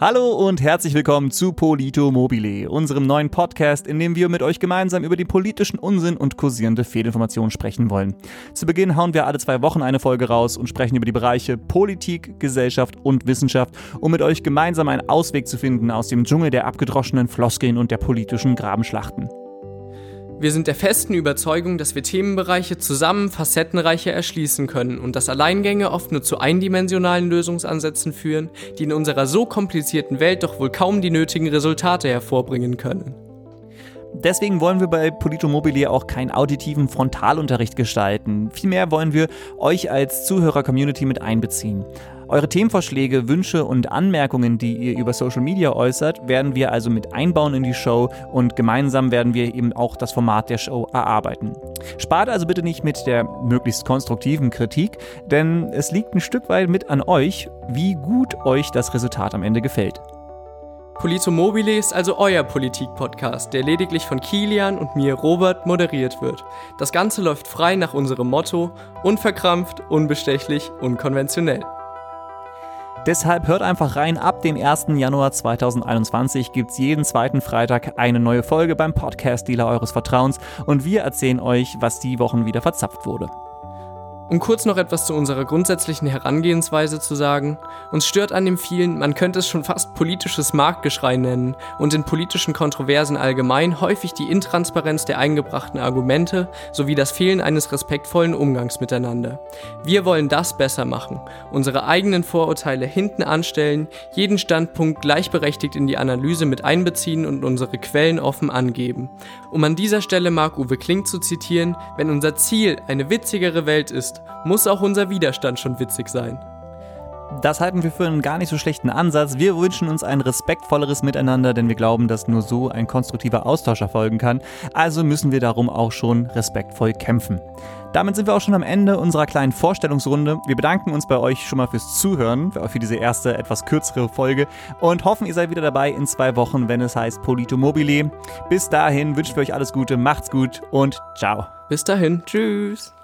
Hallo und herzlich willkommen zu Polito Mobile, unserem neuen Podcast, in dem wir mit euch gemeinsam über den politischen Unsinn und kursierende Fehlinformationen sprechen wollen. Zu Beginn hauen wir alle zwei Wochen eine Folge raus und sprechen über die Bereiche Politik, Gesellschaft und Wissenschaft, um mit euch gemeinsam einen Ausweg zu finden aus dem Dschungel der abgedroschenen Floskeln und der politischen Grabenschlachten. Wir sind der festen Überzeugung, dass wir Themenbereiche zusammen facettenreicher erschließen können und dass Alleingänge oft nur zu eindimensionalen Lösungsansätzen führen, die in unserer so komplizierten Welt doch wohl kaum die nötigen Resultate hervorbringen können. Deswegen wollen wir bei Polito Mobile auch keinen auditiven Frontalunterricht gestalten. Vielmehr wollen wir euch als Zuhörer-Community mit einbeziehen. Eure Themenvorschläge, Wünsche und Anmerkungen, die ihr über Social Media äußert, werden wir also mit einbauen in die Show und gemeinsam werden wir eben auch das Format der Show erarbeiten. Spart also bitte nicht mit der möglichst konstruktiven Kritik, denn es liegt ein Stück weit mit an euch, wie gut euch das Resultat am Ende gefällt. Polito Mobile ist also euer Politik-Podcast, der lediglich von Kilian und mir, Robert, moderiert wird. Das Ganze läuft frei nach unserem Motto: unverkrampft, unbestechlich, unkonventionell. Deshalb hört einfach rein, ab dem 1. Januar 2021 gibt es jeden zweiten Freitag eine neue Folge beim Podcast-Dealer eures Vertrauens und wir erzählen euch, was die Wochen wieder verzapft wurde. Um kurz noch etwas zu unserer grundsätzlichen Herangehensweise zu sagen, uns stört an dem vielen, man könnte es schon fast politisches Marktgeschrei nennen und in politischen Kontroversen allgemein häufig die Intransparenz der eingebrachten Argumente sowie das Fehlen eines respektvollen Umgangs miteinander. Wir wollen das besser machen, unsere eigenen Vorurteile hinten anstellen, jeden Standpunkt gleichberechtigt in die Analyse mit einbeziehen und unsere Quellen offen angeben. Um an dieser Stelle Marc-Uwe Kling zu zitieren, wenn unser Ziel eine witzigere Welt ist, muss auch unser Widerstand schon witzig sein. Das halten wir für einen gar nicht so schlechten Ansatz. Wir wünschen uns ein respektvolleres Miteinander, denn wir glauben, dass nur so ein konstruktiver Austausch erfolgen kann. Also müssen wir darum auch schon respektvoll kämpfen. Damit sind wir auch schon am Ende unserer kleinen Vorstellungsrunde. Wir bedanken uns bei euch schon mal fürs Zuhören, für diese erste etwas kürzere Folge und hoffen, ihr seid wieder dabei in zwei Wochen, wenn es heißt Polito Mobile. Bis dahin wünschen wir euch alles Gute, macht's gut und ciao. Bis dahin, tschüss.